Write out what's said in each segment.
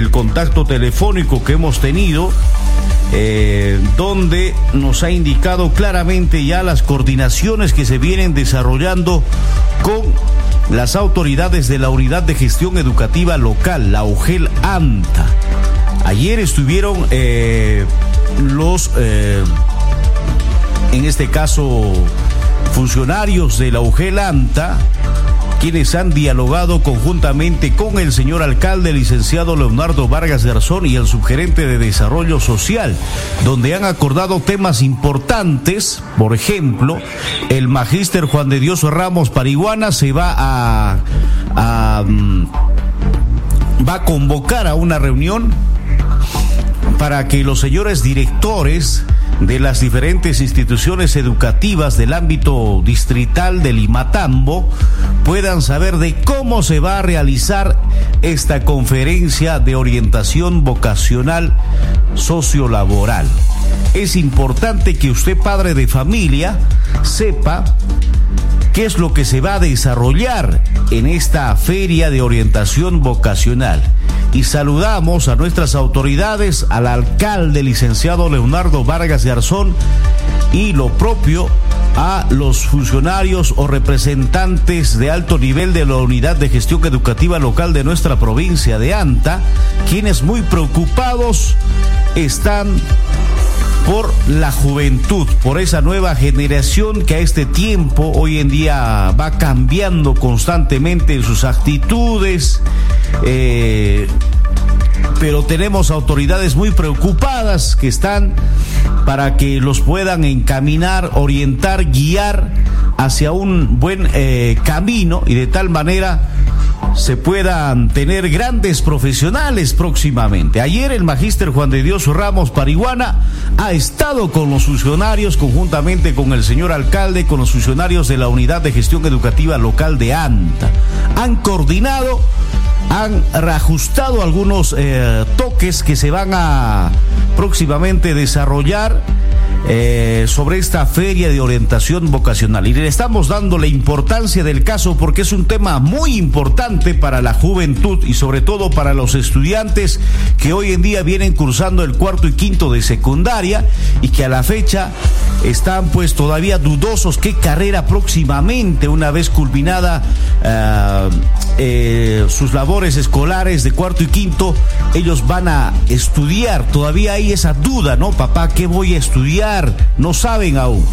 el contacto telefónico que hemos tenido, eh, donde nos ha indicado claramente ya las coordinaciones que se vienen desarrollando con las autoridades de la Unidad de Gestión Educativa Local, la UGEL ANTA. Ayer estuvieron eh, los, eh, en este caso, funcionarios de la UGEL ANTA, quienes han dialogado conjuntamente con el señor alcalde, licenciado Leonardo Vargas Garzón y el subgerente de Desarrollo Social, donde han acordado temas importantes, por ejemplo, el magíster Juan de Dios Ramos Pariguana se va a, mm, va a convocar a una reunión para que los señores directores de las diferentes instituciones educativas del ámbito distrital de Limatambo puedan saber de cómo se va a realizar esta conferencia de orientación vocacional sociolaboral. Es importante que usted, padre de familia, sepa qué es lo que se va a desarrollar en esta feria de orientación vocacional. Y saludamos a nuestras autoridades, al alcalde licenciado Leonardo Vargas Garzón y lo propio a los funcionarios o representantes de alto nivel de la Unidad de Gestión Educativa Local de nuestra provincia de Anta, quienes muy preocupados están por la juventud, por esa nueva generación que a este tiempo hoy en día va cambiando constantemente en sus actitudes. Eh, pero tenemos autoridades muy preocupadas que están para que los puedan encaminar, orientar, guiar hacia un buen eh, camino y de tal manera se puedan tener grandes profesionales próximamente. Ayer el magíster Juan de Dios Ramos Pariguana ha estado con los funcionarios, conjuntamente con el señor alcalde, con los funcionarios de la Unidad de Gestión Educativa Local de ANTA. Han coordinado, han reajustado algunos eh, toques que se van a próximamente desarrollar eh, sobre esta feria de orientación vocacional. Y le estamos dando la importancia del caso porque es un tema muy importante para la juventud y sobre todo para los estudiantes que hoy en día vienen cursando el cuarto y quinto de secundaria y que a la fecha están pues todavía dudosos qué carrera próximamente, una vez culminada eh, eh, sus labores escolares de cuarto y quinto, ellos van a estudiar. Todavía hay esa duda, ¿no? Papá, ¿qué voy a estudiar? No saben aún.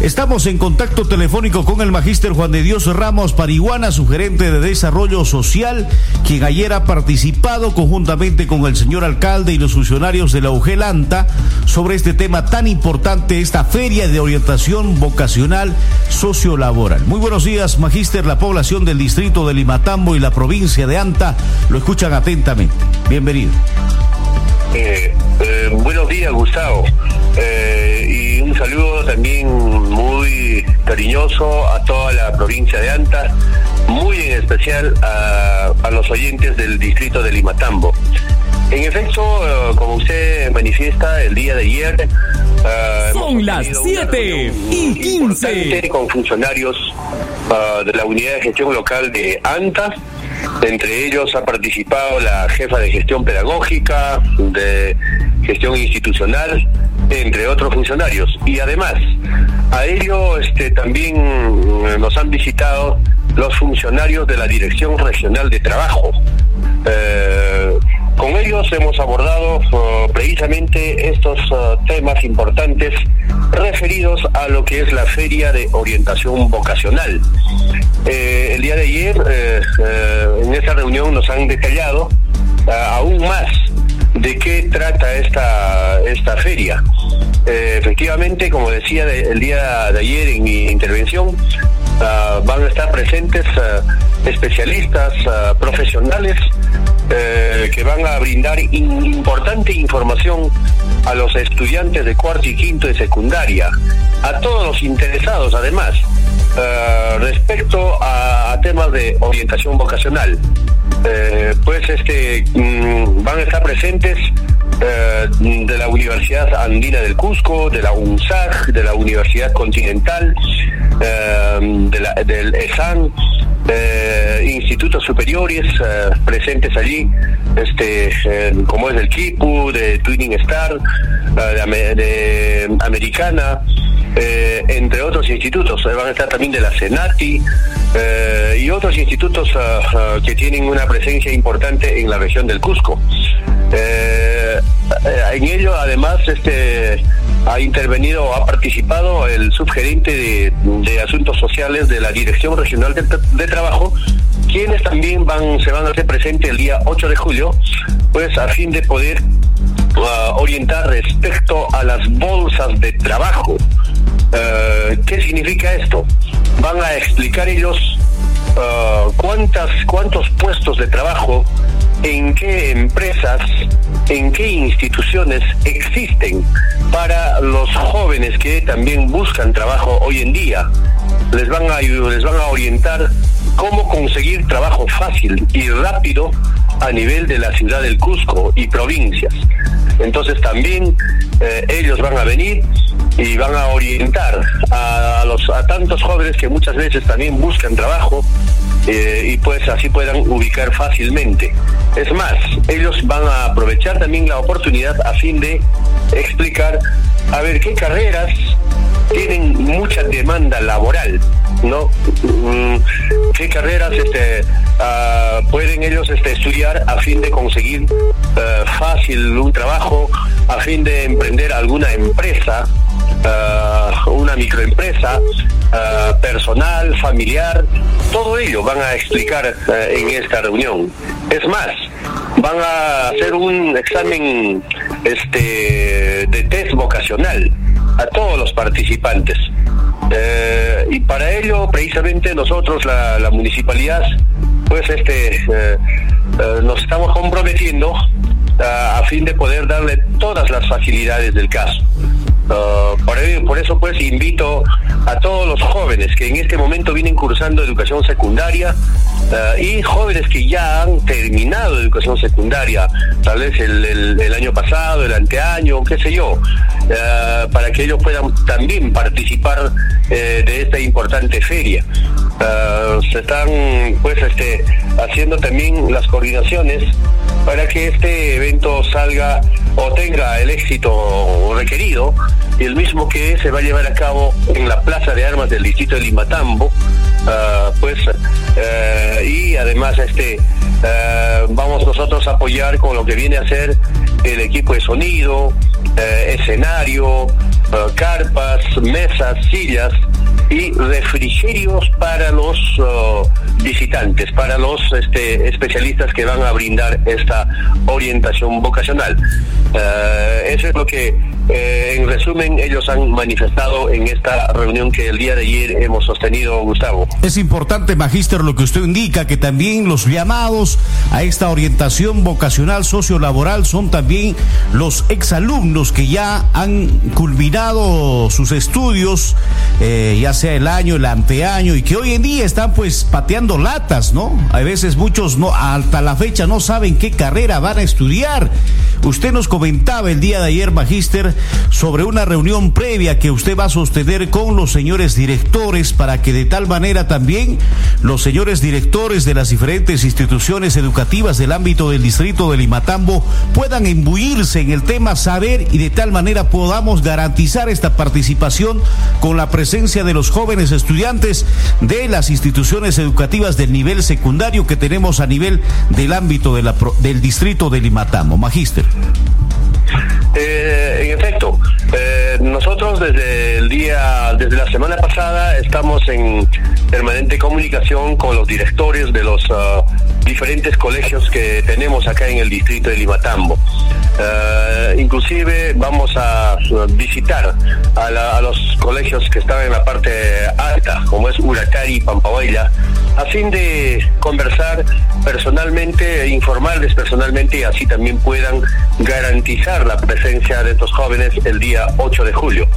Estamos en contacto telefónico con el magíster Juan de Dios Ramos Pariguana, su gerente de desarrollo social, quien ayer ha participado conjuntamente con el señor alcalde y los funcionarios de la UGELANTA sobre este tema tan importante, esta feria de orientación vocacional sociolaboral. Muy buenos días, magíster. La población del distrito de Limatambo y la provincia de Anta lo escuchan atentamente. Bienvenido. Eh, eh, buenos días, Gustavo. Eh, y un saludo también muy cariñoso a toda la provincia de Anta, muy en especial a, los oyentes del distrito de Limatambo. En efecto, como usted manifiesta, el día de ayer... Son las 7 y 15. Con funcionarios de la unidad de gestión local de ANTA entre ellos ha participado la jefa de gestión pedagógica, de gestión institucional, entre otros funcionarios. Y además, a ello este, también eh, nos han visitado los funcionarios de la Dirección Regional de Trabajo. Eh, con ellos hemos abordado uh, precisamente estos temas importantes referidos a lo que es la Feria de Orientación Vocacional. Eh, el día de ayer, eh, eh, en esa reunión, nos han detallado aún más de qué trata esta, esta feria. efectivamente, como decía el día de ayer en mi intervención, van a estar presentes especialistas profesionales eh, que van a brindar importante información a los estudiantes de cuarto y quinto de secundaria, a todos los interesados además, eh, respecto a, temas de orientación vocacional. Eh, pues este van a estar presentes de la Universidad Andina del Cusco, de la UNSAG, de la Universidad Continental, de la, del ESAN, institutos superiores presentes allí, este, como es el Kipu, de Twinning Star, de, de Americana, eh, entre otros institutos. Van a estar también de la Senati eh, y otros institutos ah, ah, que tienen una presencia importante en la región del Cusco. Eh, en ello, además, este ha intervenido, ha participado el subgerente de, Asuntos Sociales de la Dirección Regional de, Trabajo, quienes también van, se van a hacer presentes el día 8 de julio, pues a fin de poder ah, orientar respecto a las bolsas de trabajo eh, ¿Qué significa esto? Van a explicar ellos eh, cuántas, cuántos puestos de trabajo, en qué empresas, en qué instituciones existen para los jóvenes que también buscan trabajo hoy en día. Les van a, les van a orientar cómo conseguir trabajo fácil y rápido a nivel de la ciudad del Cusco y provincias. Entonces también eh, ellos van a venir y van a orientar a, los a tantos jóvenes que muchas veces también buscan trabajo eh, y pues así puedan ubicar fácilmente. Es más, ellos van a aprovechar también la oportunidad a fin de explicar a ver qué carreras tienen mucha demanda laboral, ¿no? Mm, ¿Qué carreras este, ah, pueden ellos este, estudiar a fin de conseguir eh, fácil un trabajo, a fin de emprender alguna empresa, ah, una microempresa, ah, personal, familiar? Todo ello van a explicar eh, en esta reunión. Es más, van a hacer un examen este, de test vocacional a todos los participantes. Eh, y para ello, precisamente nosotros, la, municipalidad, pues este, eh, eh, nos estamos comprometiendo a fin de poder darle todas las facilidades del caso. Uh, por, por, eso pues invito a todos los jóvenes que en este momento vienen cursando educación secundaria uh, y jóvenes que ya han terminado educación secundaria, tal vez el, año pasado, el anteaño, qué sé yo, uh, para que ellos puedan también participar eh, de esta importante feria. se están pues este haciendo también las coordinaciones para que este evento salga o tenga el éxito requerido el mismo que se va a llevar a cabo en la Plaza de Armas del distrito de Limatambo, ah, pues, eh, y además este eh, vamos nosotros a apoyar con lo que viene a ser el equipo de sonido, eh, escenario, carpas, mesas, sillas y refrigerios para los visitantes, para los este, especialistas que van a brindar esta orientación vocacional. eso es lo que eh, en resumen, ellos han manifestado en esta reunión que el día de ayer hemos sostenido, Gustavo. Es importante, Magíster, lo que usted indica, que también los llamados a esta orientación vocacional sociolaboral son también los exalumnos que ya han culminado sus estudios, eh, ya sea el año, el anteaño, y que hoy en día están pues pateando latas, ¿no? A veces muchos no, hasta la fecha no saben qué carrera van a estudiar. Usted nos comentaba el día de ayer, Magíster, sobre una reunión previa que usted va a sostener con los señores directores para que de tal manera también los señores directores de las diferentes instituciones educativas del ámbito del distrito de Limatambo puedan imbuirse en el tema saber y de tal manera podamos garantizar esta participación con la presencia de los jóvenes estudiantes de las instituciones educativas del nivel secundario que tenemos a nivel del ámbito del distrito de Limatambo. Magíster. Eh, en efecto, eh, nosotros desde el día, desde la semana pasada estamos en permanente comunicación con los directores de los uh, diferentes colegios que tenemos acá en el distrito de Limatambo. Uh, inclusive vamos a visitar a, los colegios que están en la parte alta, como es Huracari y Pampahuella, a fin de conversar personalmente, e informarles personalmente y así también puedan garantizar la presencia de estos jóvenes el día 8 de julio.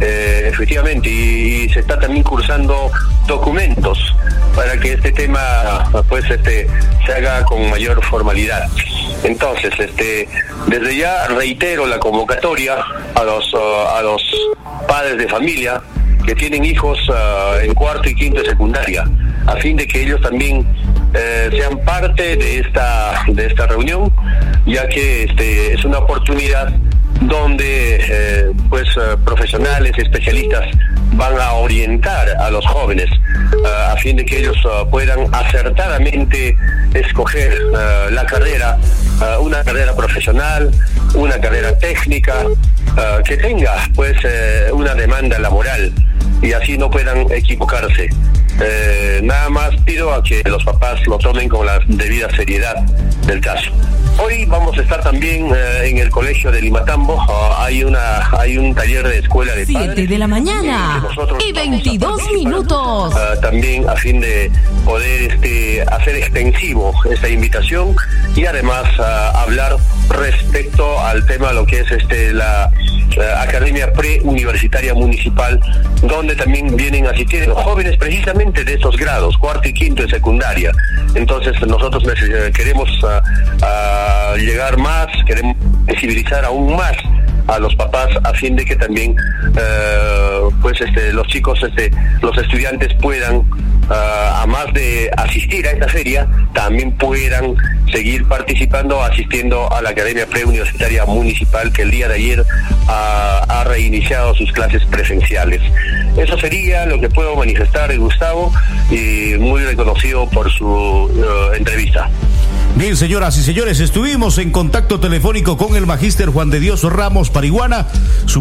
Eh, efectivamente, y, se está también cursando documentos para que este tema pues este se haga con mayor formalidad. Entonces, este desde ya reitero la convocatoria a los a los padres de familia que tienen hijos uh, en cuarto y quinto de secundaria a fin de que ellos también eh, sean parte de esta de esta reunión, ya que este es una oportunidad donde eh, pues eh, profesionales, especialistas van a orientar a los jóvenes a fin de que ellos puedan acertadamente escoger la carrera, una carrera profesional, una carrera técnica, que tenga pues una demanda laboral y así no puedan equivocarse. Eh, nada más pido a que los papás lo tomen con la debida seriedad del caso. Hoy vamos a estar también eh, en el colegio de Limatambo. Ah, hay una hay un taller de escuela de 7 de la mañana y 22 minutos. Ah, también a fin de poder este hacer extensivo esta invitación y además ah, hablar respecto al tema lo que es este la Academia Preuniversitaria Municipal, donde también vienen a asistir los jóvenes precisamente de estos grados, cuarto y quinto de secundaria. Entonces nosotros queremos llegar más, queremos sensibilizar aún más a los papás a fin de que también eh, pues este los chicos este los estudiantes puedan a más de asistir a esta feria, también puedan seguir participando, asistiendo a la Academia Preuniversitaria Municipal que el día de ayer ha, reiniciado sus clases presenciales. Eso sería lo que puedo manifestar, Gustavo, y muy reconocido por su eh, entrevista. Bien, señoras y señores, estuvimos en contacto telefónico con el magíster Juan de Dios Ramos Pariguana,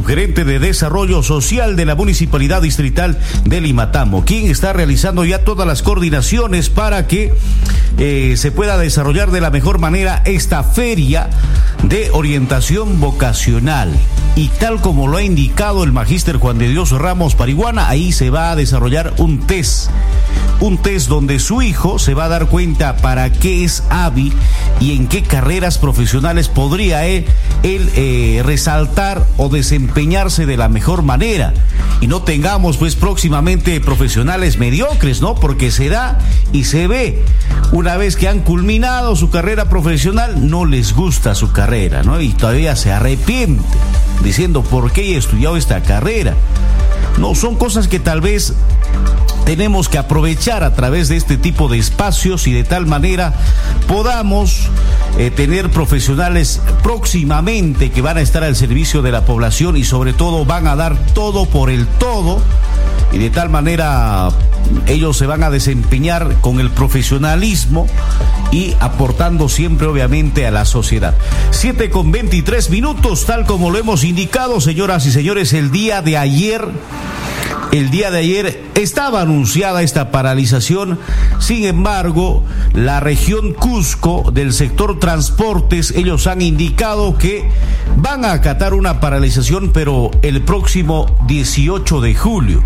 gerente de Desarrollo Social de la Municipalidad Distrital de Limatamo, quien está realizando ya todas las coordinaciones para que eh, se pueda desarrollar de la mejor manera esta feria de orientación vocacional. Y tal como lo ha indicado el magíster Juan de Dios Ramos Pariguana, ahí se va a desarrollar un test. Un test donde su hijo se va a dar cuenta para qué es hábil y en qué carreras profesionales podría él, eh, resaltar o desempeñarse de la mejor manera. Y no tengamos pues próximamente profesionales mediocres, ¿no? Porque se da y se ve. Una vez que han culminado su carrera profesional, no les gusta su carrera, ¿no? Y todavía se arrepiente diciendo por qué he estudiado esta carrera. No, son cosas que tal vez tenemos que aprovechar a través de este tipo de espacios y de tal manera podamos eh, tener profesionales próximamente que van a estar al servicio de la población y sobre todo van a dar todo por el todo y de tal manera ellos se van a desempeñar con el profesionalismo y aportando siempre obviamente a la sociedad. Siete con 23 minutos, tal como lo hemos indicado, señoras y señores, el día de ayer el día de ayer estaba anunciada esta paralización, sin embargo, la región Cusco del sector transportes, ellos han indicado que van a acatar una paralización, pero el próximo 18 de julio.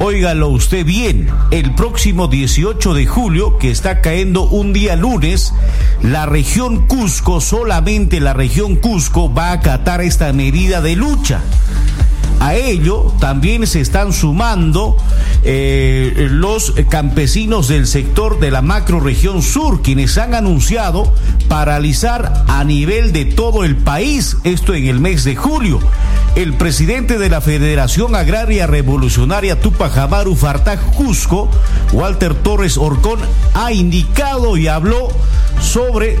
Óigalo usted bien, el próximo 18 de julio, que está cayendo un día lunes, la región Cusco, solamente la región Cusco va a acatar esta medida de lucha. A ello también se están sumando eh, los campesinos del sector de la macroregión sur, quienes han anunciado paralizar a nivel de todo el país, esto en el mes de julio. El presidente de la Federación Agraria Revolucionaria Tupac Amaru Fartaj Cusco, Walter Torres Orcón, ha indicado y habló sobre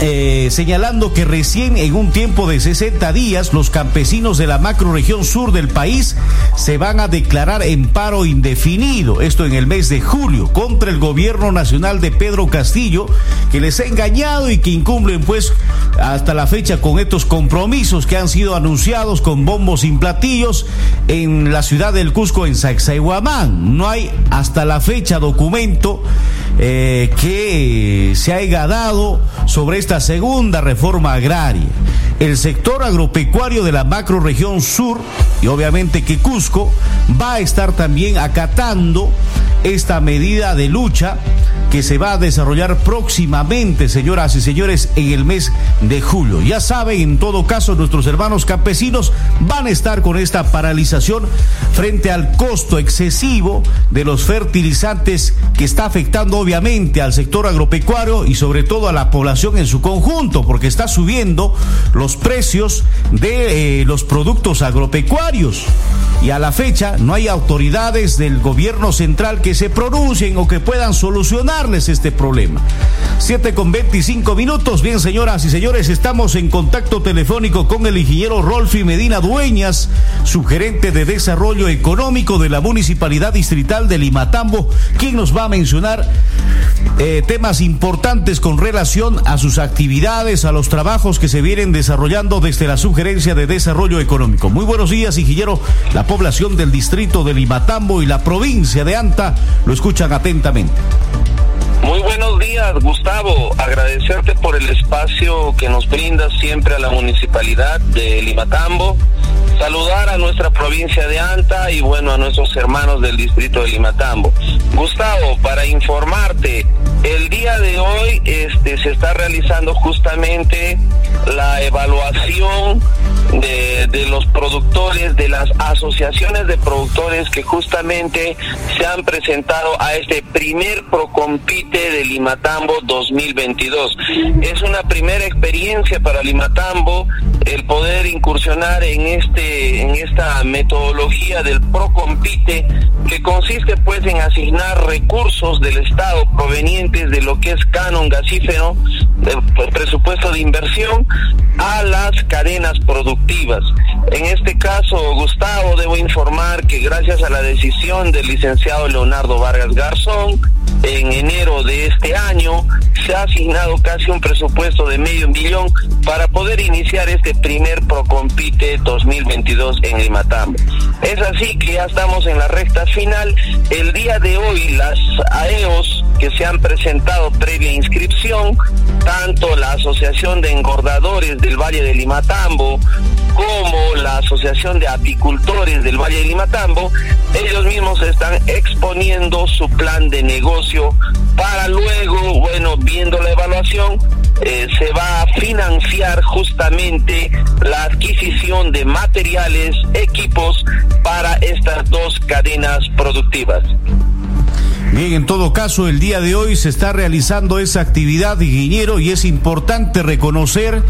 eh, señalando que recién en un tiempo de 60 días los campesinos de la macroregión sur del país se van a declarar en paro indefinido, esto en el mes de julio, contra el gobierno nacional de Pedro Castillo, que les ha engañado y que incumplen pues hasta la fecha con estos compromisos que han sido anunciados con bombos y platillos en la ciudad del Cusco, en Sacsayhuamán. No hay hasta la fecha documento eh, que se haya dado sobre esta segunda reforma agraria. El sector agropecuario de la macroregión sur y obviamente que Cusco va a estar también acatando esta medida de lucha que se va a desarrollar próximamente, señoras y señores, en el mes de julio. Ya saben, en todo caso, nuestros hermanos campesinos van a estar con esta paralización frente al costo excesivo de los fertilizantes que está afectando obviamente al sector agropecuario y sobre todo a la población en conjunto, porque está subiendo los precios de eh, los productos agropecuarios. Y a la fecha no hay autoridades del gobierno central que se pronuncien o que puedan solucionarles este problema. 7 con 25 minutos. Bien, señoras y señores, estamos en contacto telefónico con el ingeniero Rolfi Medina Dueñas, su gerente de desarrollo económico de la Municipalidad Distrital de Limatambo, quien nos va a mencionar eh, temas importantes con relación a sus actividades, a los trabajos que se vienen desarrollando desde la sugerencia de desarrollo económico. Muy buenos días, ingeniero. La población del distrito de Limatambo y la provincia de Anta lo escuchan atentamente. Muy buenos días, Gustavo. Agradecerte por el espacio que nos brinda siempre a la municipalidad de Limatambo. Saludar a nuestra provincia de Anta y bueno, a nuestros hermanos del distrito de Limatambo. Gustavo, para informarte, el día de hoy este, se está realizando justamente la evaluación de, de, los productores, de las asociaciones de productores que justamente se han presentado a este primer Procompite de Limatambo 2022. Es una primera experiencia para Limatambo el poder incursionar en este en esta metodología del Procompite que consiste pues en asignar recursos del Estado provenientes de lo que es canon gasífero, el presupuesto de inversión a las cadenas productivas. En este caso, Gustavo, debo informar que gracias a la decisión del licenciado Leonardo Vargas Garzón, en enero de este año se ha asignado casi un presupuesto de medio millón para poder iniciar este primer Procompite 2022 en Limatambo. Es así que ya estamos en la recta final. El día de hoy las AEOS que se han presentado previa inscripción, tanto la Asociación de Engordadores del Valle de Limatambo como la Asociación de Apicultores del Valle de Limatambo, ellos mismos están exponiendo su plan de negocio para luego, bueno, viendo la evaluación, eh, se va a financiar justamente la adquisición de materiales, equipos para estas dos cadenas productivas. Bien, en todo caso, el día de hoy se está realizando esa actividad, ingeniero, y es importante reconocer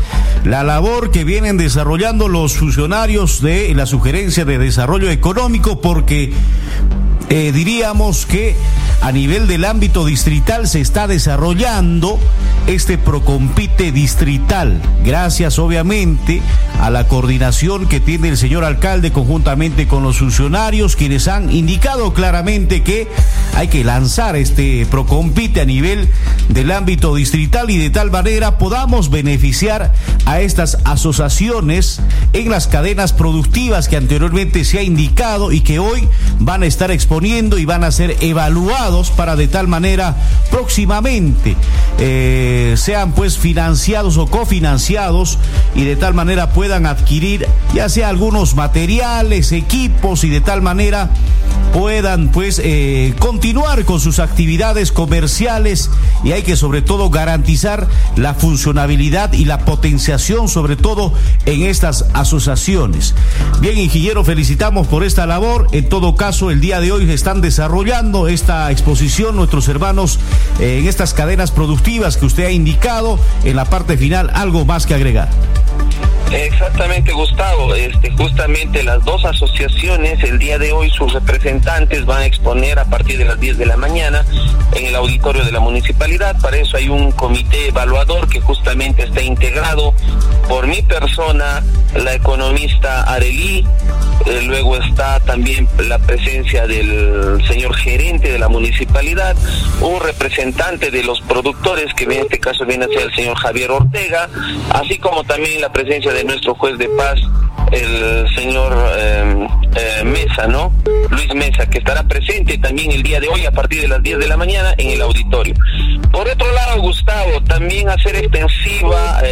la labor que vienen desarrollando los funcionarios de la sugerencia de desarrollo económico, porque eh, diríamos que a nivel del ámbito distrital se está desarrollando este Procompite distrital, gracias obviamente a la coordinación que tiene el señor alcalde conjuntamente con los funcionarios, quienes han indicado claramente que hay que lanzar este Procompite a nivel del ámbito distrital y de tal manera podamos beneficiar a estas asociaciones en las cadenas productivas que anteriormente se ha indicado y que hoy van a estar exponiendo y van a ser evaluados para de tal manera próximamente eh, sean pues financiados o cofinanciados y de tal manera puedan adquirir ya sea algunos materiales, equipos y de tal manera puedan pues eh, continuar con sus actividades comerciales y hay que sobre todo garantizar la funcionabilidad y la potenciación sobre todo en estas asociaciones. Bien, ingeniero, felicitamos por esta labor. En todo caso, el día de hoy están desarrollando esta exposición nuestros hermanos eh, en estas cadenas productivas que usted ha indicado. En la parte final, algo más que agregar. Exactamente, Gustavo. Este, justamente las dos asociaciones, el día de hoy sus representantes van a exponer a partir de las 10 de la mañana en el auditorio de la municipalidad. Para eso hay un comité evaluador que justamente está integrado por mi persona, la economista Arelí, eh, luego está también la presencia del señor gerente de la municipalidad, un representante de los productores, que en este caso viene a ser el señor Javier Ortega, así como también la presencia de nuestro juez de paz, el señor eh, eh, Mesa, ¿no? Luis Mesa, que estará presente también el día de hoy a partir de las 10 de la mañana en el auditorio. Por otro lado, Gustavo, también hacer extensiva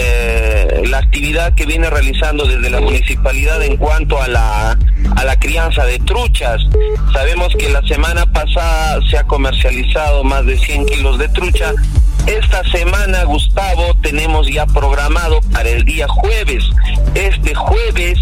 la actividad que viene realizando desde la municipalidad en cuanto a la a la crianza de truchas. Sabemos que la semana pasada se ha comercializado más de 100 kilos de trucha esta semana, Gustavo, tenemos ya programado para el día jueves. Este jueves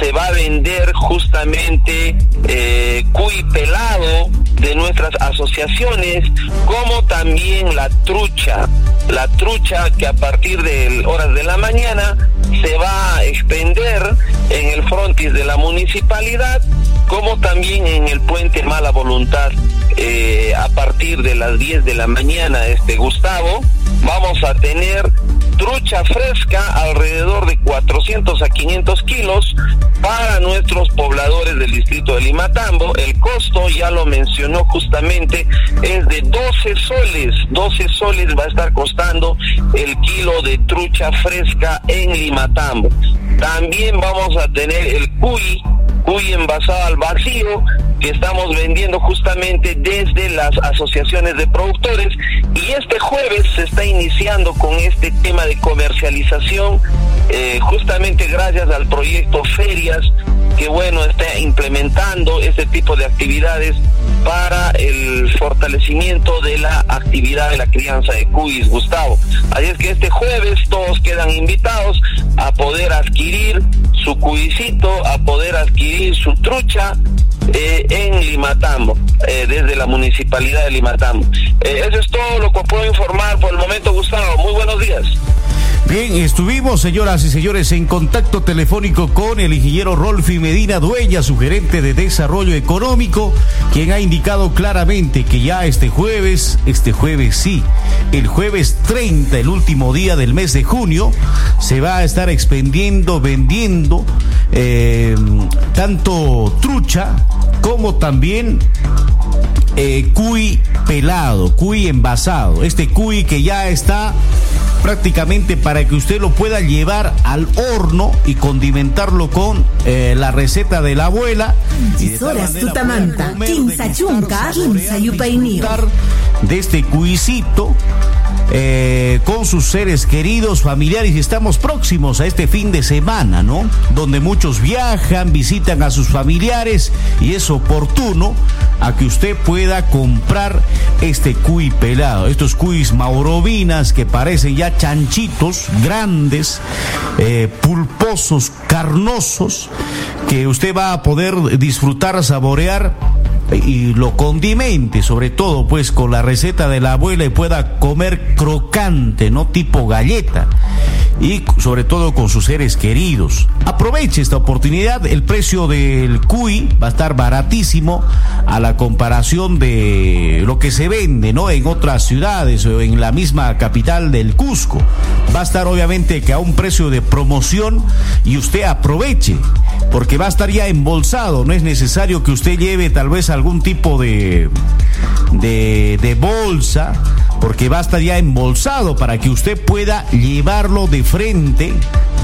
se va a vender justamente eh, cuy pelado de nuestras asociaciones, como también la trucha. La trucha que a partir de horas de la mañana se va a extender en el frontis de la municipalidad, como también en el puente Mala Voluntad eh, a partir de las 10 de la mañana, este Gustavo, vamos a tener trucha fresca alrededor de 400 a 500 kilos para nuestros pobladores del distrito de Limatambo. El costo, ya lo mencionó justamente, es de 12 soles. 12 soles va a estar costando el kilo de trucha fresca en Limatambo. También vamos a tener el cuy cuy envasado al vacío que estamos vendiendo justamente desde las asociaciones de productores y este jueves se está iniciando con este tema de comercialización eh, justamente gracias al proyecto Ferias que bueno está implementando este tipo de actividades para el fortalecimiento de la actividad de la crianza de cuis, Gustavo. Así es que este jueves todos quedan invitados a poder adquirir su cuisito, a poder adquirir su trucha eh, en Limatambo, eh, desde la municipalidad de Limatambo. Eh, eso es todo lo que puedo informar por el momento, Gustavo. Muy buenos días. Bien, estuvimos, señoras y señores, en contacto telefónico con el ingeniero Rolfi Medina Dueña, su gerente de desarrollo económico, quien ha indicado claramente que ya este jueves, este jueves sí, el jueves 30, el último día del mes de junio, se va a estar expendiendo, vendiendo eh, tanto trucha como también eh, cuy pelado, cuy envasado. Este cuy que ya está prácticamente para que usted lo pueda llevar al horno y condimentarlo con eh, la receta de la abuela. De este cuisito eh, con sus seres queridos, familiares y estamos próximos a este fin de semana, ¿no? Donde muchos viajan, visitan a sus familiares y es oportuno a que usted pueda comprar este cuy pelado, estos cuis maurovinas que parecen ya chanchitos grandes, eh, pulposos, carnosos, que usted va a poder disfrutar, saborear y lo condimente, sobre todo pues con la receta de la abuela y pueda comer crocante, no tipo galleta y sobre todo con sus seres queridos. Aproveche esta oportunidad, el precio del cuy va a estar baratísimo a la comparación de lo que se vende, ¿no? En otras ciudades o en la misma capital del Cusco. Va a estar obviamente que a un precio de promoción y usted aproveche porque va a estar ya embolsado, no es necesario que usted lleve tal vez algún tipo de de, bolsa porque va a estar ya embolsado para que usted pueda llevarlo de frente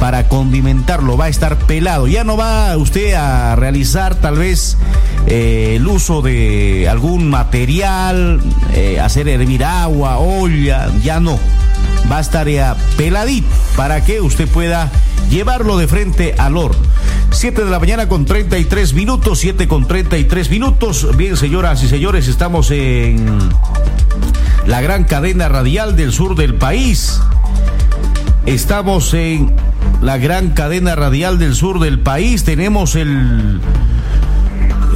para condimentarlo, va a estar pelado. Ya no va usted a realizar tal vez eh, el uso de algún material, eh, hacer hervir agua, olla, ya no. Va a estar ya peladito para que usted pueda llevarlo de frente al horno. 7 de la mañana con 33 minutos, 7 con 33 minutos. Bien, señoras y señores, estamos en la gran cadena radial del sur del país. Estamos en la gran cadena radial del sur del país. Tenemos el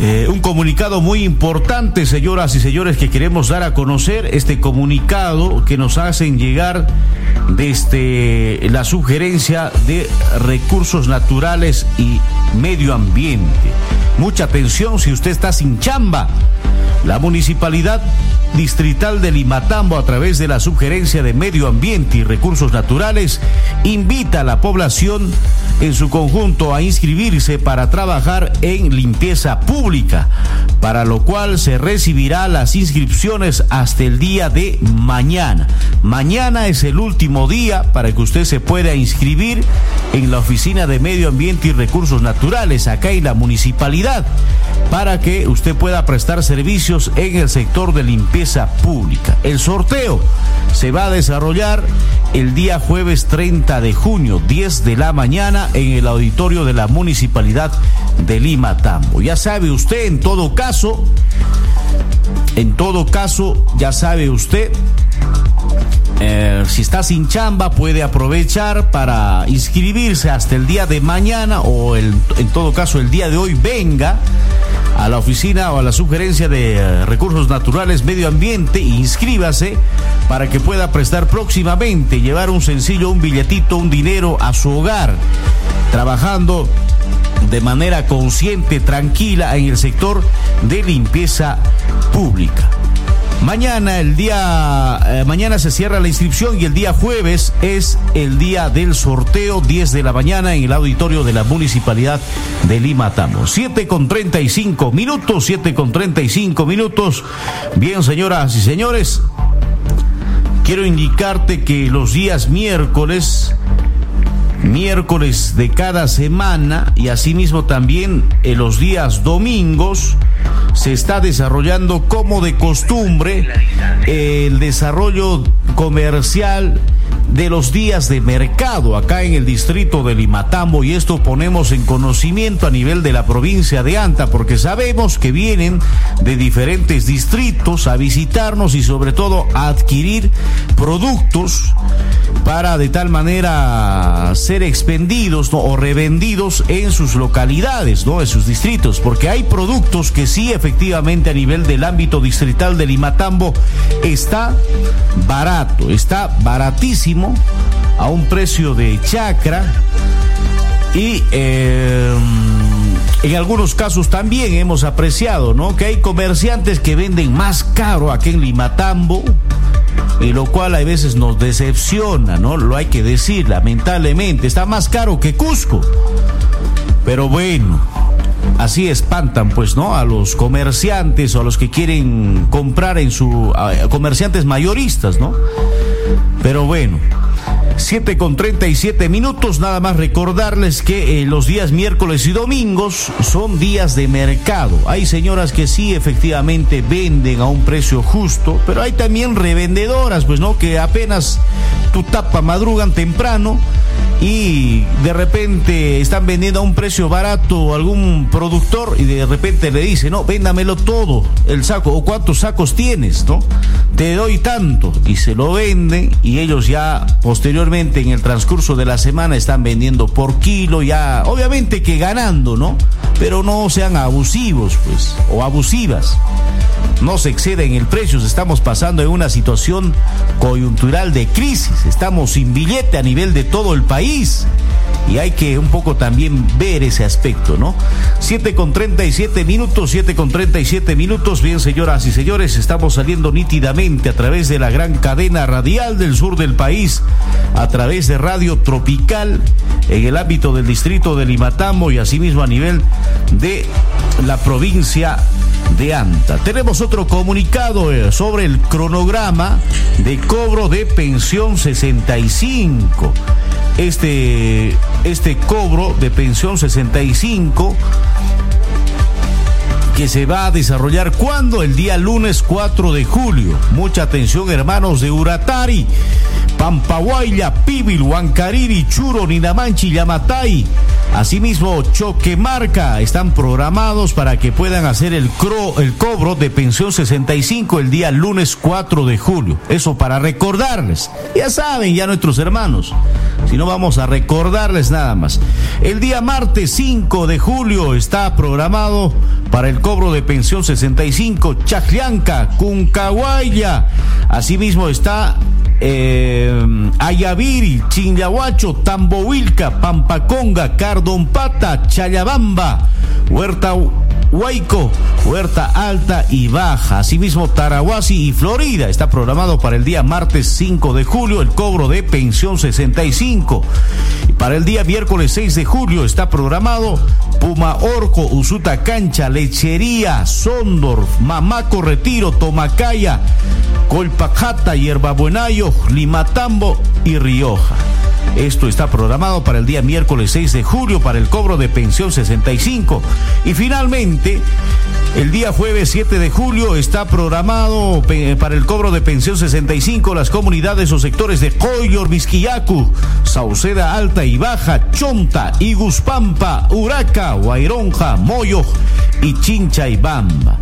eh, un comunicado muy importante, señoras y señores, que queremos dar a conocer. Este comunicado que nos hacen llegar desde la sugerencia de recursos naturales y medio ambiente. Mucha atención si usted está sin chamba. La municipalidad distrital de Limatambo, a través de la sugerencia de Medio Ambiente y Recursos Naturales, invita a la población en su conjunto a inscribirse para trabajar en limpieza pública para lo cual se recibirá las inscripciones hasta el día de mañana. Mañana es el último día para que usted se pueda inscribir en la Oficina de Medio Ambiente y Recursos Naturales, acá en la municipalidad, para que usted pueda prestar en el sector de limpieza pública. El sorteo se va a desarrollar el día jueves 30 de junio, 10 de la mañana, en el auditorio de la Municipalidad de Lima Tambo. Ya sabe usted, en todo caso, en todo caso, ya sabe usted, eh, si está sin chamba, puede aprovechar para inscribirse hasta el día de mañana o en todo caso el día de hoy venga a la oficina o a la sugerencia de eh, Recursos Naturales Medio Ambiente inscríbase para que pueda prestar próximamente, llevar un sencillo, un billetito, un dinero a su hogar, trabajando de manera consciente, tranquila en el sector de limpieza pública. Mañana, el día, eh, mañana se cierra la inscripción y el día jueves es el día del sorteo, 10 de la mañana en el auditorio de la Municipalidad de Lima Tamo. 7 con 35 minutos, 7 con 35 minutos. Bien, señoras y señores, quiero indicarte que los días miércoles miércoles de cada semana y asimismo también en los días domingos se está desarrollando como de costumbre el desarrollo comercial de los días de mercado acá en el distrito de Limatambo. Y esto ponemos en conocimiento a nivel de la provincia de Anta porque sabemos que vienen de diferentes distritos a visitarnos y sobre todo a adquirir productos para de tal manera ser expendidos o revendidos en sus localidades, ¿no? en sus distritos, porque hay productos que sí efectivamente a nivel del ámbito distrital de Limatambo está barato, está baratísimo a un precio de chacra y em, en algunos casos también hemos apreciado, ¿no? Que hay comerciantes que venden más caro aquí en Limatambo, y lo cual a veces nos decepciona, ¿no? Lo hay que decir, lamentablemente, está más caro que Cusco. Pero bueno, así espantan, pues, ¿no? A los comerciantes o a los que quieren comprar en su. comerciantes mayoristas, ¿no? Pero bueno. 7 con 37 minutos, nada más recordarles que eh, los días miércoles y domingos son días de mercado. Hay señoras que sí efectivamente venden a un precio justo, pero hay también revendedoras, pues no, que apenas tu tapa madrugan temprano y de repente están vendiendo a un precio barato algún productor y de repente le dice, no, véndamelo todo, el saco, o cuántos sacos tienes, ¿no? Te doy tanto y se lo venden y ellos ya posteriormente en el transcurso de la semana están vendiendo por kilo, ya obviamente que ganando, ¿no? Pero no sean abusivos, pues, o abusivas no se exceden el precio. Estamos pasando en una situación coyuntural de crisis. Estamos sin billete a nivel de todo el país. Y hay que un poco también ver ese aspecto, ¿no? 7 con 37 minutos, 7 con 37 minutos. Bien, señoras y señores, estamos saliendo nítidamente a través de la gran cadena radial del sur del país, a través de Radio Tropical, en el ámbito del distrito de Limatambo y asimismo a nivel de la provincia de Anta. Tenemos otro comunicado eh, sobre el cronograma de cobro de pensión 65. Este, este cobro de pensión 65 que se va a desarrollar cuando el día lunes 4 de julio. Mucha atención hermanos de Uratari, Pampahuayla, Pibil, Huancariri, Churo, Ninamanchi, Yamatay Asimismo, Choquemarca están programados para que puedan hacer el, el cobro de pensión 65 el día lunes 4 de julio. Eso para recordarles. Ya saben, ya nuestros hermanos. Si no, vamos a recordarles nada más. El día martes 5 de julio está programado para el cobro de pensión 65 Chaclianca, Cuncahuaya. Asimismo está eh, Ayaviri, Chinyahuacho, Tambohuilca, Pampaconga, Cardompata, Chayabamba, Huerta Huayco, Huerta Alta y Baja. Asimismo, Tarahuasi y Florida. Está programado para el día martes 5 de julio el cobro de pensión 65. Y para el día miércoles 6 de julio está programado Puma Orco, Usuta Cancha, Lechería, Sondorf, Mamaco Retiro, Tomacaya, Colpajata, Buenayo, Limatambo y Rioja. Esto está programado para el día miércoles 6 de julio para el cobro de pensión 65. Y finalmente, el día jueves 7 de julio está programado para el cobro de pensión 65 las comunidades o sectores de Coyor, Vizquillacu, Sauceda Alta y Baja, Chonta, Iguspampa, Uraca, Guaironja, Moyo y Chincha y Bamba.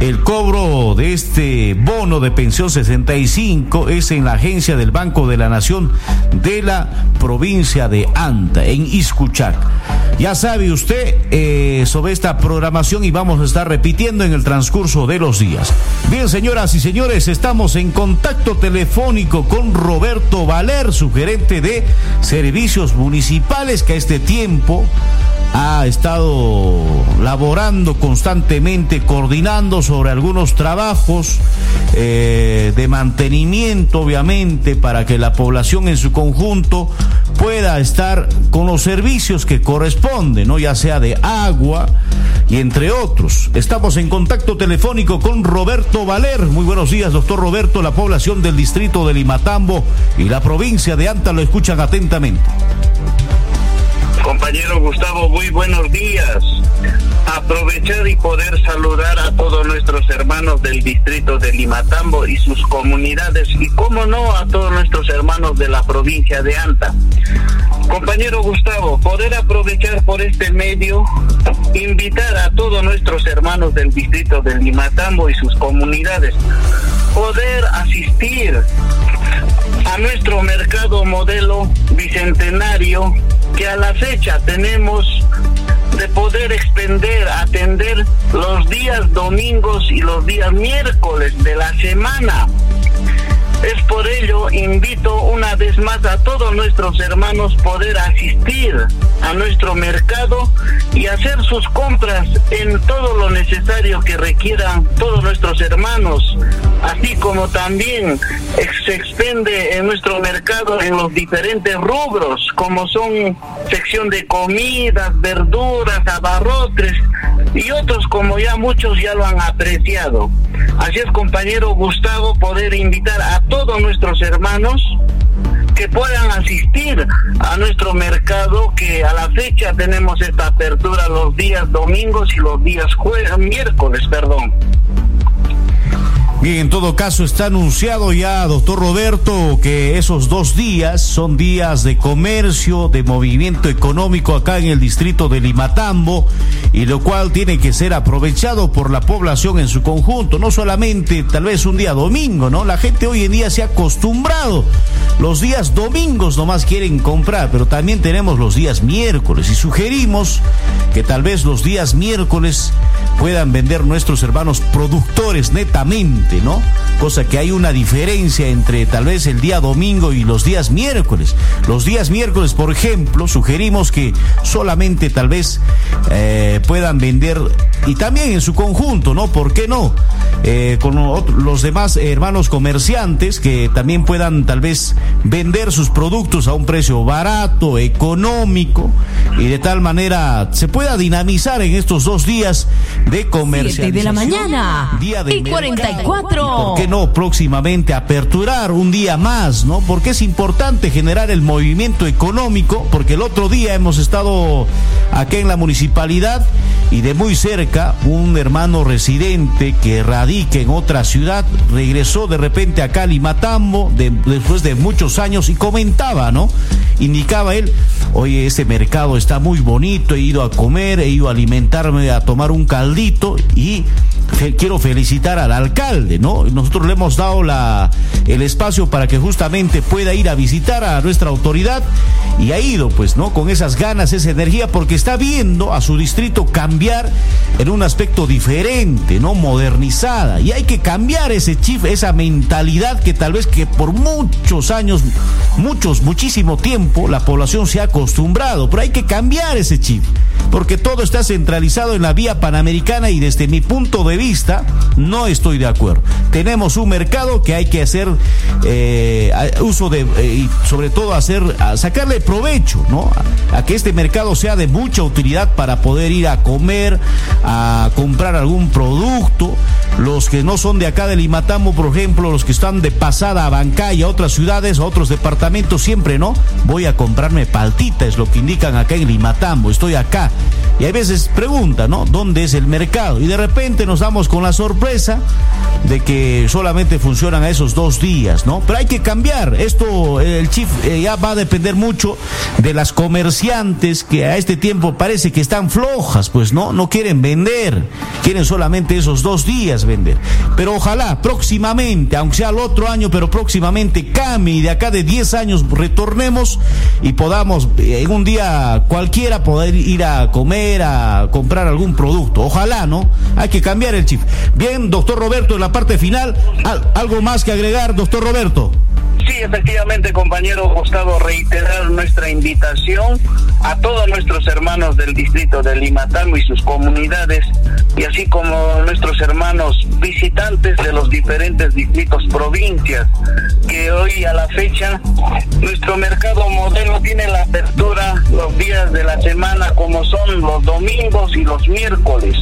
El cobro de este bono de pensión 65 es en la agencia del Banco de la Nación de la provincia de Anta, en Iscuchac. Ya sabe usted eh, sobre esta programación y vamos a estar repitiendo en el transcurso de los días. Bien, señoras y señores, estamos en contacto telefónico con Roberto Valer, su gerente de servicios municipales, que a este tiempo ha estado laborando constantemente, coordinando sobre algunos trabajos eh, de mantenimiento, obviamente, para que la población en su conjunto pueda estar con los servicios que corresponden, ¿no? ya sea de agua y entre otros. Estamos en contacto telefónico con Roberto Valer. Muy buenos días, doctor Roberto. La población del distrito de Limatambo y la provincia de Anta lo escuchan atentamente. Compañero Gustavo, muy buenos días. Aprovechar y poder saludar a todos nuestros hermanos del distrito de Limatambo y sus comunidades y, cómo no, a todos nuestros hermanos de la provincia de Anta. Compañero Gustavo, poder aprovechar por este medio, invitar a todos nuestros hermanos del distrito de Limatambo y sus comunidades, poder asistir a nuestro mercado modelo bicentenario que a la fecha tenemos de poder expender, atender los días domingos y los días miércoles de la semana. Es por ello invito una vez más a todos nuestros hermanos poder asistir a nuestro mercado y hacer sus compras en todo lo necesario que requieran todos nuestros hermanos, así como también se expende en nuestro mercado en los diferentes rubros, como son sección de comidas, verduras, abarrotes y otros como ya muchos ya lo han apreciado. Así es, compañero Gustavo, poder invitar a todos nuestros hermanos que puedan asistir a nuestro mercado que a la fecha tenemos esta apertura los días domingos y los días jueves, miércoles, perdón. Bien, en todo caso está anunciado ya, doctor Roberto, que esos dos días son días de comercio, de movimiento económico acá en el distrito de Limatambo, y lo cual tiene que ser aprovechado por la población en su conjunto, no solamente tal vez un día domingo, ¿no? La gente hoy en día se ha acostumbrado. Los días domingos nomás quieren comprar, pero también tenemos los días miércoles y sugerimos que tal vez los días miércoles puedan vender nuestros hermanos productores netamente, ¿no? Cosa que hay una diferencia entre tal vez el día domingo y los días miércoles. Los días miércoles, por ejemplo, sugerimos que solamente tal vez eh, puedan vender y también en su conjunto, ¿no? ¿Por qué no? Eh, con los demás hermanos comerciantes que también puedan tal vez vender sus productos a un precio barato, económico y de tal manera se pueda dinamizar en estos dos días de comercialización. de la mañana. Día de y 44. ¿Por qué no próximamente aperturar un día más, no? Porque es importante generar el movimiento económico, porque el otro día hemos estado aquí en la municipalidad y de muy cerca un hermano residente que radica en otra ciudad regresó de repente a Limatambo después de muchos años y comentaba, ¿no? Indicaba él, oye, este mercado está muy bonito, he ido a comer, he ido a alimentarme, a tomar un caldito y quiero felicitar al alcalde, ¿no? Nosotros le hemos dado la, el espacio para que justamente pueda ir a visitar a nuestra autoridad y ha ido, pues, ¿no? Con esas ganas, esa energía, porque está viendo a su distrito cambiar en un aspecto diferente, ¿no? Modernizada. Y hay que cambiar ese chip, esa mentalidad que tal vez que por muchos años, muchos, muchísimo tiempo, la población se ha acostumbrado, pero hay que cambiar ese chip, porque todo está centralizado en la vía panamericana y desde mi punto de vista no estoy de acuerdo. Tenemos un mercado que hay que hacer eh, uso de, eh, y sobre todo hacer, sacarle provecho, ¿no? A, que este mercado sea de mucha utilidad para poder ir a comer, a comprar algún producto. Los que no son de acá de Limatambo, por ejemplo, los que están de pasada a Bancay, a otras ciudades, a otros departamentos, siempre, ¿no? Voy a comprarme paltita, es lo que indican acá en Limatambo, estoy acá. Y hay veces pregunta, ¿no? ¿Dónde es el mercado? Y de repente nos damos con la sorpresa de que solamente funcionan a esos dos días, ¿no? Pero hay que cambiar. Esto, el chief eh, ya va a depender mucho de las comerciantes que a este tiempo parece que están flojas, pues no, no quieren vender, quieren solamente esos dos días vender. Pero ojalá próximamente, aunque sea el otro año, pero próximamente cambie y de acá de 10 años retornemos y podamos eh, en un día cualquiera poder ir a comer a comprar algún producto. Ojalá, ¿no? Hay que cambiar el chip. Bien, doctor Roberto, en la parte final, ¿algo más que agregar, doctor Roberto? Sí, efectivamente, compañero Gustavo, reiterar nuestra invitación a todos nuestros hermanos del distrito de Limatango y sus comunidades, y así como nuestros hermanos visitantes de los diferentes distritos provincias, que hoy a la fecha nuestro mercado modelo tiene la apertura los días de la semana como son los domingos y los miércoles,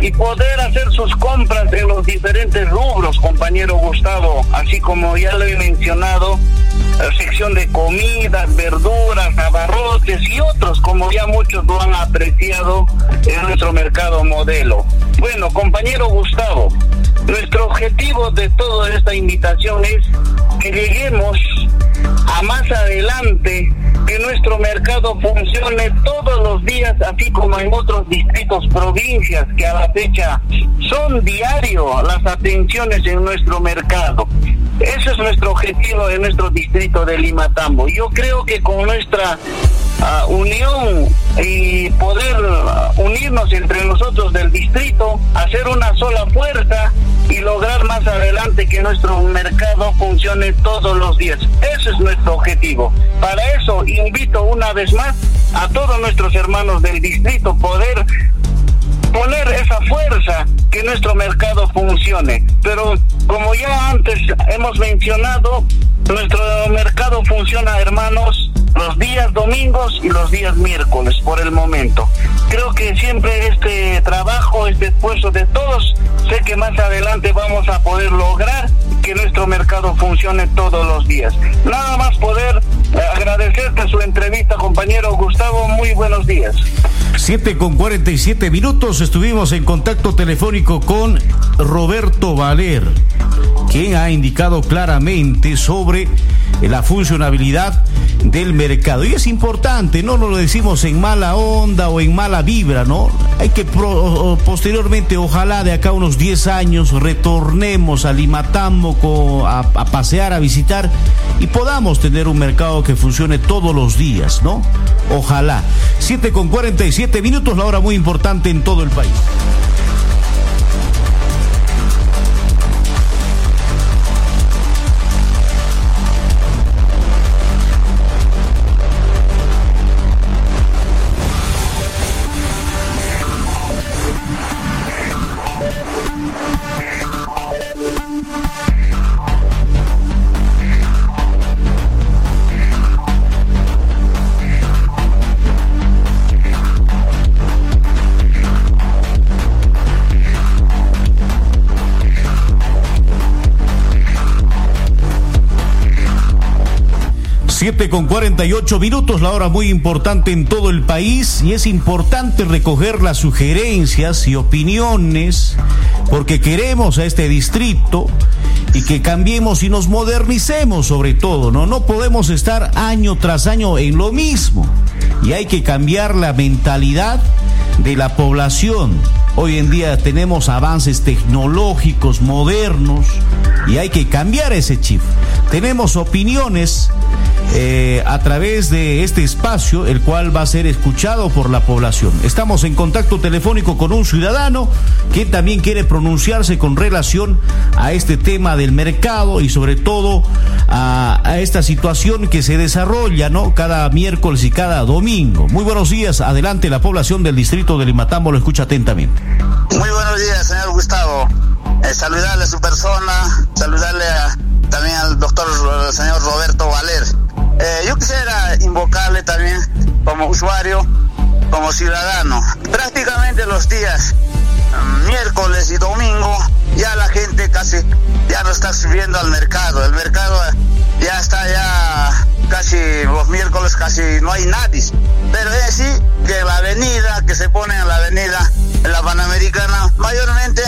y poder hacer sus compras en los diferentes rubros, compañero Gustavo, así como ya lo he mencionado la sección de comidas, verduras, abarrotes y otros, como ya muchos lo han apreciado en nuestro mercado modelo. Bueno, compañero Gustavo, nuestro objetivo de toda esta invitación es que lleguemos a más adelante que nuestro mercado funcione todos los días, así como en otros distritos, provincias, que a la fecha son diario las atenciones en nuestro mercado. Ese es nuestro objetivo en nuestro distrito de Lima Tambo. Yo creo que con nuestra ah, unión y poder ah, unirnos entre nosotros del distrito, hacer una sola fuerza y lograr más adelante que nuestro mercado funcione todos los días. Ese es nuestro objetivo. Para eso invito una vez más a todos nuestros hermanos del distrito poder poner esa fuerza que nuestro mercado funcione. Pero como ya antes hemos mencionado, nuestro mercado funciona, hermanos, los días domingos y los días miércoles por el momento. Creo que siempre este trabajo, este esfuerzo de todos, sé que más adelante vamos a poder lograr que nuestro mercado funcione todos los días. Nada más poder agradecerte su entrevista, compañero Gustavo. Muy buenos días. 7 con 47 minutos estuvimos en contacto telefónico con Roberto Valer, quien ha indicado claramente sobre la funcionabilidad del mercado. Y es importante, no lo decimos en mala onda o en mala vibra, ¿no? Hay que posteriormente, ojalá de acá unos 10 años, retornemos a Limatambo a, a pasear, a visitar y podamos tener un mercado que funcione todos los días, ¿no? Ojalá. 7 con 47 minutos, la hora muy importante en todo el país. Con 48 minutos, la hora muy importante en todo el país y es importante recoger las sugerencias y opiniones porque queremos a este distrito y que cambiemos y nos modernicemos sobre todo, ¿no? No podemos estar año tras año en lo mismo y hay que cambiar la mentalidad de la población. Hoy en día tenemos avances tecnológicos modernos y hay que cambiar ese chip. Tenemos opiniones eh, a través de este espacio, el cual va a ser escuchado por la población. Estamos en contacto telefónico con un ciudadano que también quiere pronunciarse con relación a este tema del mercado y sobre todo a, esta situación que se desarrolla, ¿no? Cada miércoles y cada domingo. Muy buenos días, adelante la población del distrito de Limatambo lo escucha atentamente. Muy buenos días, señor Gustavo. Eh, saludarle a su persona, saludarle también al doctor, al señor Roberto Valer. Como ciudadano. Prácticamente los días mm, miércoles y domingo ya la gente casi ya no está subiendo al mercado. El mercado ya está ya casi los miércoles casi no hay nadie. Pero es sí que la avenida, que se pone en la avenida, en la Panamericana, mayormente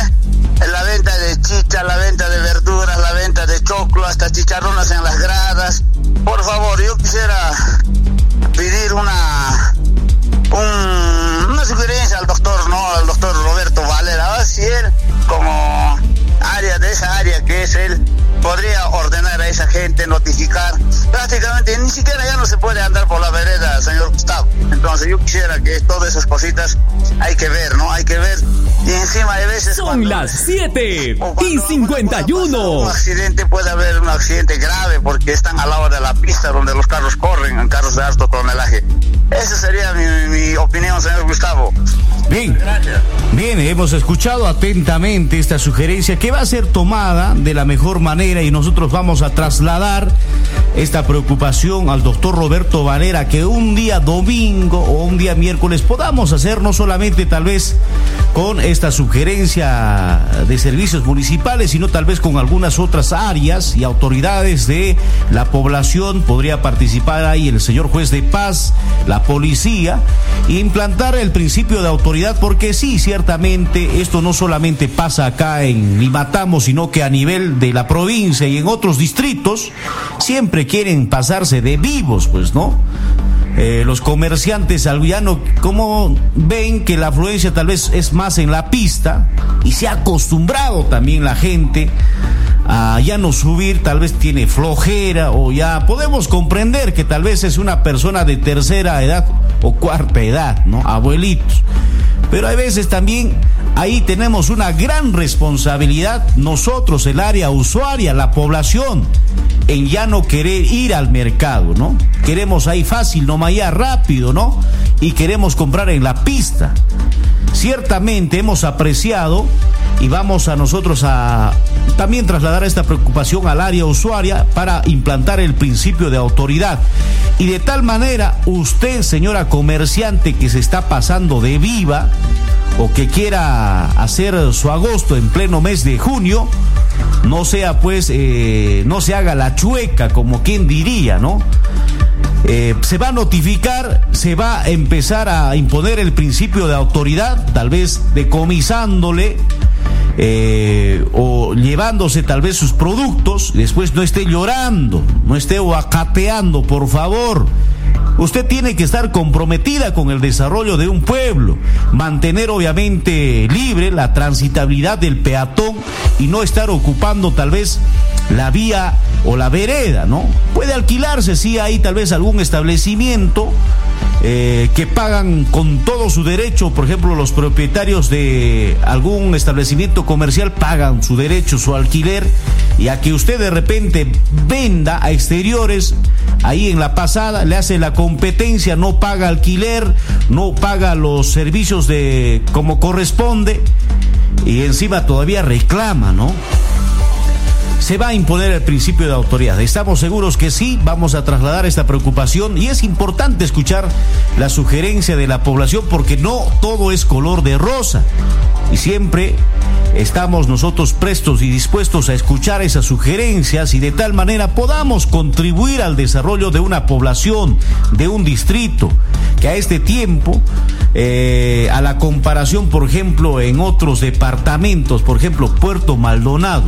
en la venta de chicha, la venta de verduras, la venta de choclo, hasta chicharrones en las gradas. Por favor, yo quisiera pedir una una sugerencia al doctor, ¿no? Al doctor Roberto Valera, si él, como área de esa área que es él, podría ordenar a esa gente, notificar. Prácticamente ni siquiera ya no se puede andar por la vereda, señor Gustavo. Entonces yo quisiera que todas esas cositas hay que ver, ¿no? Hay que ver. Y encima de veces... Son las 7 y 51. Un accidente puede haber un accidente grave porque están al lado de la pista donde los carros corren, en carros de alto tonelaje. Esa sería mi, opinión, señor Gustavo. Bien, hemos escuchado atentamente esta sugerencia que va a ser tomada de la mejor manera y nosotros vamos a trasladar esta preocupación al doctor Roberto Valera que un día domingo o un día miércoles podamos hacer no solamente tal vez con esta sugerencia de servicios municipales, sino tal vez con algunas otras áreas y autoridades de la población. Podría participar ahí el señor juez de paz, la policía, e implantar el principio de autoridad, porque sí, ciertamente esto no solamente pasa acá en Limatamo, sino que a nivel de la provincia y en otros distritos, siempre quieren pasarse de vivos, pues, ¿no? Eh, los comerciantes ya no, como ven que la afluencia tal vez es más en la pista y se ha acostumbrado también la gente a ya no subir, tal vez tiene flojera o ya podemos comprender que tal vez es una persona de tercera edad o cuarta edad, ¿no? Abuelitos. Pero hay veces también ahí tenemos una gran responsabilidad nosotros, el área usuaria, la población, en ya no querer ir al mercado, ¿no? Queremos ahí fácil, no allá rápido, ¿no? Y queremos comprar en la pista. Ciertamente hemos apreciado y vamos a nosotros a también trasladar esta preocupación al área usuaria para implantar el principio de autoridad. Y de tal manera, usted, señora comerciante que se está pasando de viva o que quiera hacer su agosto en pleno mes de junio, no sea pues, eh, no se haga la chueca, como quien diría, ¿no? Eh, se va a notificar, se va a empezar a imponer el principio de autoridad, tal vez decomisándole eh, o llevándose tal vez sus productos, después no esté llorando, no esté acateando, por favor. Usted tiene que estar comprometida con el desarrollo de un pueblo, mantener obviamente libre la transitabilidad del peatón y no estar ocupando tal vez la vía o la vereda, ¿no? Puede alquilarse, sí, hay tal vez algún establecimiento eh, que pagan con todo su derecho, por ejemplo, los propietarios de algún establecimiento comercial pagan su derecho, su alquiler, y a que usted de repente venda a exteriores, ahí en la pasada, le hace la competencia, no paga alquiler, no paga los servicios de como corresponde, y encima todavía reclama, ¿no? Se va a imponer el principio de autoridad. Estamos seguros que sí, vamos a trasladar esta preocupación y es importante escuchar la sugerencia de la población porque no todo es color de rosa y siempre estamos nosotros prestos y dispuestos a escuchar esas sugerencias y de tal manera podamos contribuir al desarrollo de una población, de un distrito, que a este tiempo, eh, a la comparación, por ejemplo, en otros departamentos, por ejemplo, Puerto Maldonado,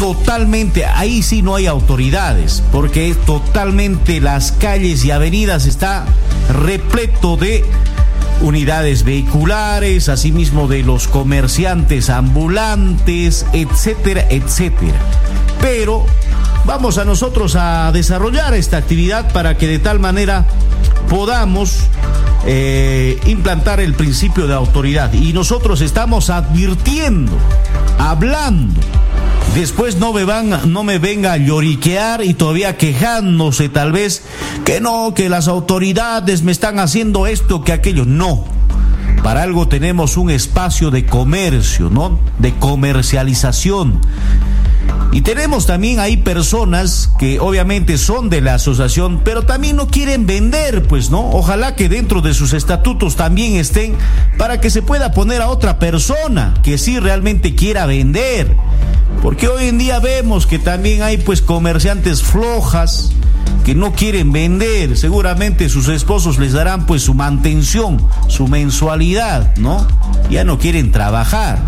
totalmente, ahí sí no hay autoridades, porque totalmente las calles y avenidas está repleto de unidades vehiculares, asimismo de los comerciantes ambulantes, etcétera, etcétera. Pero vamos a nosotros a desarrollar esta actividad para que de tal manera podamos eh, implantar el principio de autoridad. Y nosotros estamos advirtiendo, hablando. Después no me, van, no me venga a lloriquear y todavía quejándose tal vez que no, que las autoridades me están haciendo esto, que aquello. No. Para algo tenemos un espacio de comercio, ¿no? De comercialización y tenemos también ahí personas que obviamente son de la asociación, pero también no quieren vender, pues, ¿no? Ojalá que dentro de sus estatutos también estén para que se pueda poner a otra persona que sí realmente quiera vender. Porque hoy en día vemos que también hay pues comerciantes flojas que no quieren vender, seguramente sus esposos les darán pues su mantención, su mensualidad, ¿no? Ya no quieren trabajar.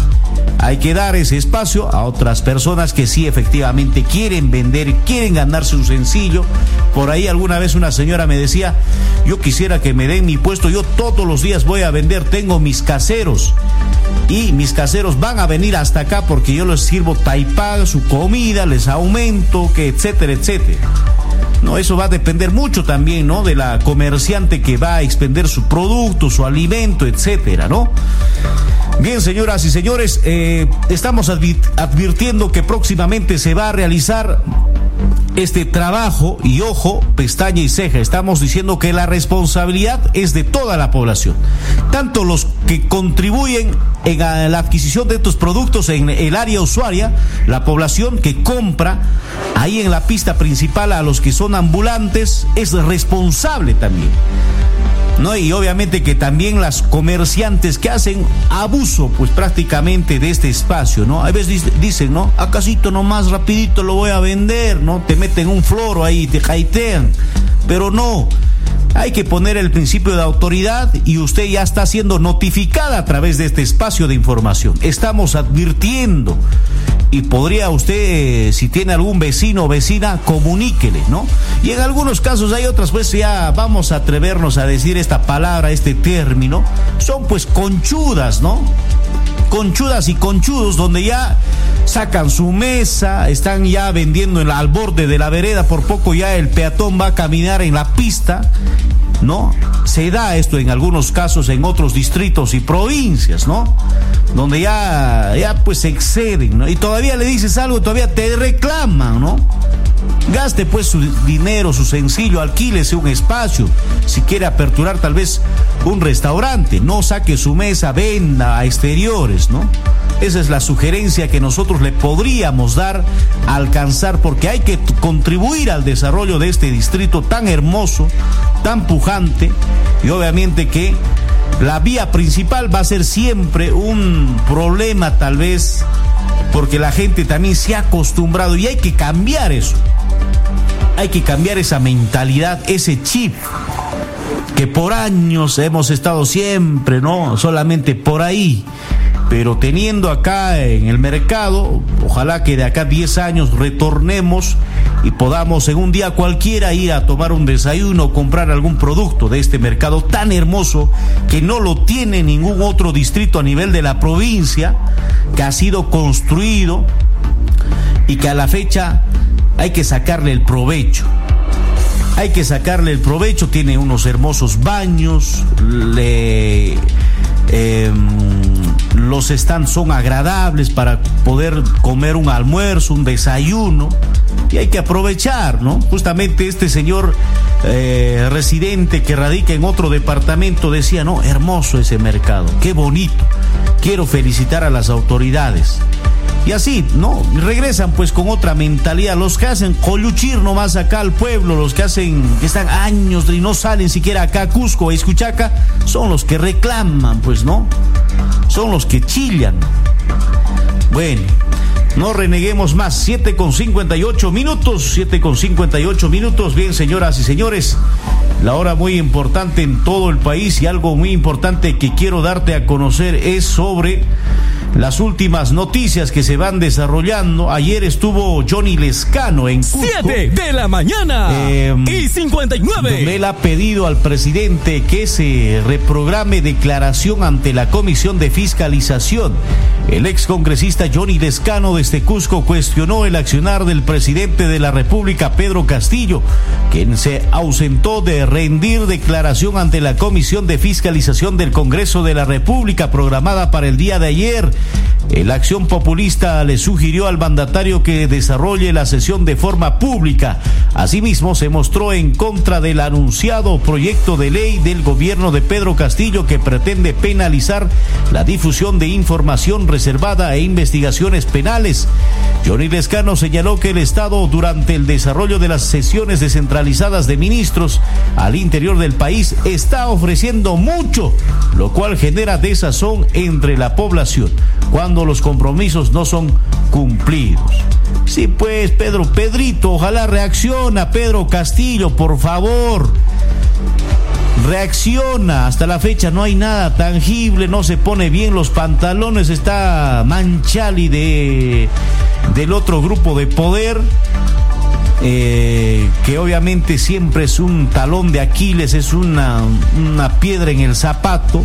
Hay que dar ese espacio a otras personas que sí efectivamente quieren vender, quieren ganarse un sencillo. Por ahí alguna vez una señora me decía, yo quisiera que me den mi puesto, yo todos los días voy a vender, tengo mis caseros y mis caseros van a venir hasta acá porque yo les sirvo taipag, su comida, les aumento, que etcétera, etcétera. No, eso va a depender mucho también, ¿no? De la comerciante que va a expender su producto, su alimento, etcétera, ¿no? Bien, señoras y señores, eh, estamos advirtiendo que próximamente se va a realizar este trabajo y ojo, pestaña y ceja. Estamos diciendo que la responsabilidad es de toda la población, tanto los que contribuyen en la adquisición de estos productos en el área usuaria, la población que compra ahí en la pista principal a los que son ambulantes es responsable también. ¿No? Y obviamente que también las comerciantes que hacen abuso, pues prácticamente de este espacio, ¿no? A veces dicen, ¿no? Acasito nomás rapidito lo voy a vender, ¿no? Te meten un floro ahí, te jaitean. Pero no, hay que poner el principio de autoridad y usted ya está siendo notificada a través de este espacio de información. Estamos advirtiendo y podría usted, eh, si tiene algún vecino o vecina, comuníquele, ¿no? Y en algunos casos hay otras, pues ya vamos a atrevernos a decir esta palabra, este término, son pues conchudas, ¿no? Conchudas y conchudos, donde ya sacan su mesa, están ya vendiendo en al borde de la vereda, por poco ya el peatón va a caminar en la pista ¿no? Se da esto en algunos casos en otros distritos y provincias, ¿no? Donde ya, ya pues se exceden. Y todavía le dices algo, todavía te reclaman, ¿no? Gaste pues su dinero, su sencillo, alquílese un espacio. Si quiere aperturar tal vez un restaurante, no saque su mesa, venda a exteriores, ¿no? Esa es la sugerencia que nosotros le podríamos dar a alcanzar porque hay que contribuir al desarrollo de este distrito tan hermoso, tan pujante y obviamente que la vía principal va a ser siempre un problema tal vez porque la gente también se ha acostumbrado y hay que cambiar eso. Hay que cambiar esa mentalidad, ese chip que por años hemos estado siempre, ¿no? Solamente por ahí pero teniendo acá en el mercado, ojalá que de acá 10 años retornemos y podamos en un día cualquiera ir a tomar un desayuno comprar algún producto de este mercado tan hermoso que no lo tiene ningún otro distrito a nivel de la provincia, que ha sido construido y que a la fecha hay que sacarle el provecho. Hay que sacarle el provecho, tiene unos hermosos baños, le... Em, los stands son agradables para poder comer un almuerzo, un desayuno, y hay que aprovechar, ¿no? Justamente este señor eh, residente que radica en otro departamento decía, no, hermoso ese mercado, qué bonito, quiero felicitar a las autoridades. Y así, ¿no? Regresan pues con otra mentalidad. Los que hacen coluchir nomás acá al pueblo, los que hacen, que están años y no salen siquiera acá a Cusco, a Escuchaca, son los que reclaman, pues, ¿no? Son los que chillan. Bueno, No reneguemos más. 7 con 58 minutos. 7 con 58 minutos. Bien, señoras y señores. La hora muy importante en todo el país y algo muy importante que quiero darte a conocer es sobre las últimas noticias que se van desarrollando. Ayer estuvo Johnny Lescano en Cusco. 7 de la mañana eh, y 59. Él ha pedido al presidente que se reprograme declaración ante la Comisión de Fiscalización. El ex congresista Johnny Lescano desde Cusco cuestionó el accionar del presidente de la República, Pedro Castillo, quien se ausentó de rendir declaración ante la Comisión de Fiscalización del Congreso de la República programada para el día de ayer. La acción populista le sugirió al mandatario que desarrolle la sesión de forma pública. Asimismo, se mostró en contra del anunciado proyecto de ley del gobierno de Pedro Castillo que pretende penalizar la difusión de información reservada e investigaciones penales. Johnny Lescano señaló que el Estado, durante el desarrollo de las sesiones descentralizadas de ministros al interior del país, está ofreciendo mucho, lo cual genera desazón entre la población cuando los compromisos no son cumplidos. Sí, pues, Pedro, Pedrito, ojalá Pedro Castillo, por favor. Reacciona, hasta la fecha no hay nada tangible, no se pone bien los pantalones, está Manchali de, del otro grupo de poder. Eh, que obviamente siempre es un talón de Aquiles, es una, una piedra en el zapato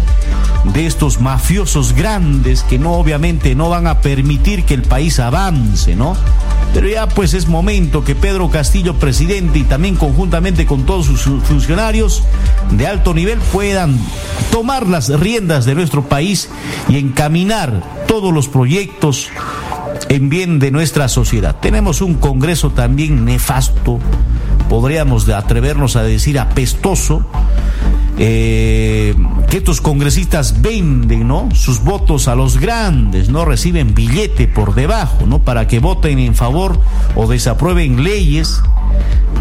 de estos mafiosos grandes que no obviamente no van a permitir que el país avance, ¿no? Pero ya pues es momento que Pedro Castillo, presidente, y también conjuntamente con todos sus funcionarios de alto nivel puedan tomar las riendas de nuestro país y encaminar todos los proyectos en bien de nuestra sociedad. Tenemos un Congreso también nefasto, podríamos atrevernos a decir apestoso, eh, que estos congresistas venden, ¿no? Sus votos a los grandes, no reciben billete por debajo, ¿no? Para que voten en favor o desaprueben leyes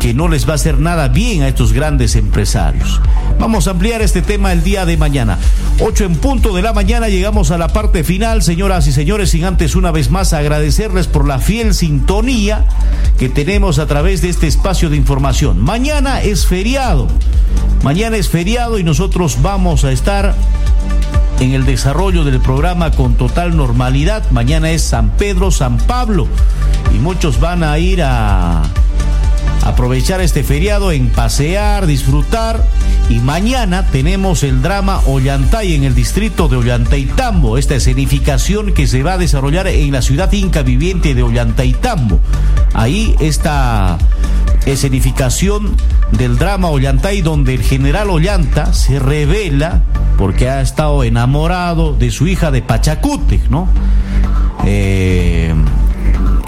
que no les va a hacer nada bien a estos grandes empresarios. Vamos a ampliar este tema el día de mañana. Ocho en punto de la mañana llegamos a la parte final, señoras y señores, sin antes una vez más agradecerles por la fiel sintonía que tenemos a través de este espacio de información. Mañana es feriado. Mañana es feriado y nosotros vamos a estar en el desarrollo del programa con total normalidad. Mañana es San Pedro, San Pablo y muchos van a ir a aprovechar este feriado en pasear, disfrutar. Y mañana tenemos el drama Ollantay en el distrito de Ollantaytambo, esta escenificación que se va a desarrollar en la ciudad inca viviente de Ollantaytambo. Ahí esta escenificación del drama Ollantay, donde el general Ollanta se revela porque ha estado enamorado de su hija de Pachacútec, ¿no? Eh,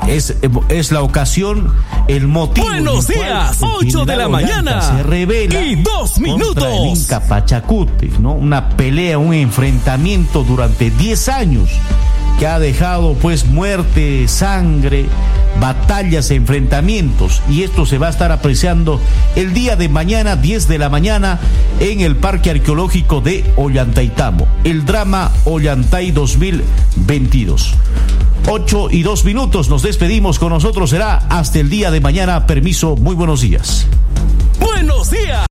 es, es la ocasión, el motivo. Buenos días, 8 de la mañana. Se revela y dos minutos. El Inca Pachacute, ¿no? Una pelea, un enfrentamiento durante 10 años que ha dejado pues muerte, sangre, batallas, enfrentamientos y esto se va a estar apreciando el día de mañana 10 de la mañana en el Parque Arqueológico de Ollantaitamo, el drama Ollantay 2022. 8 y 2 minutos. Nos despedimos con nosotros. Será hasta el día de mañana. Permiso. Muy buenos días. Buenos días.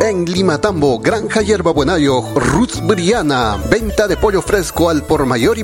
En Limatambo, Granja Hierba Buenayo, Ruth Briana, venta de pollo fresco al por mayor y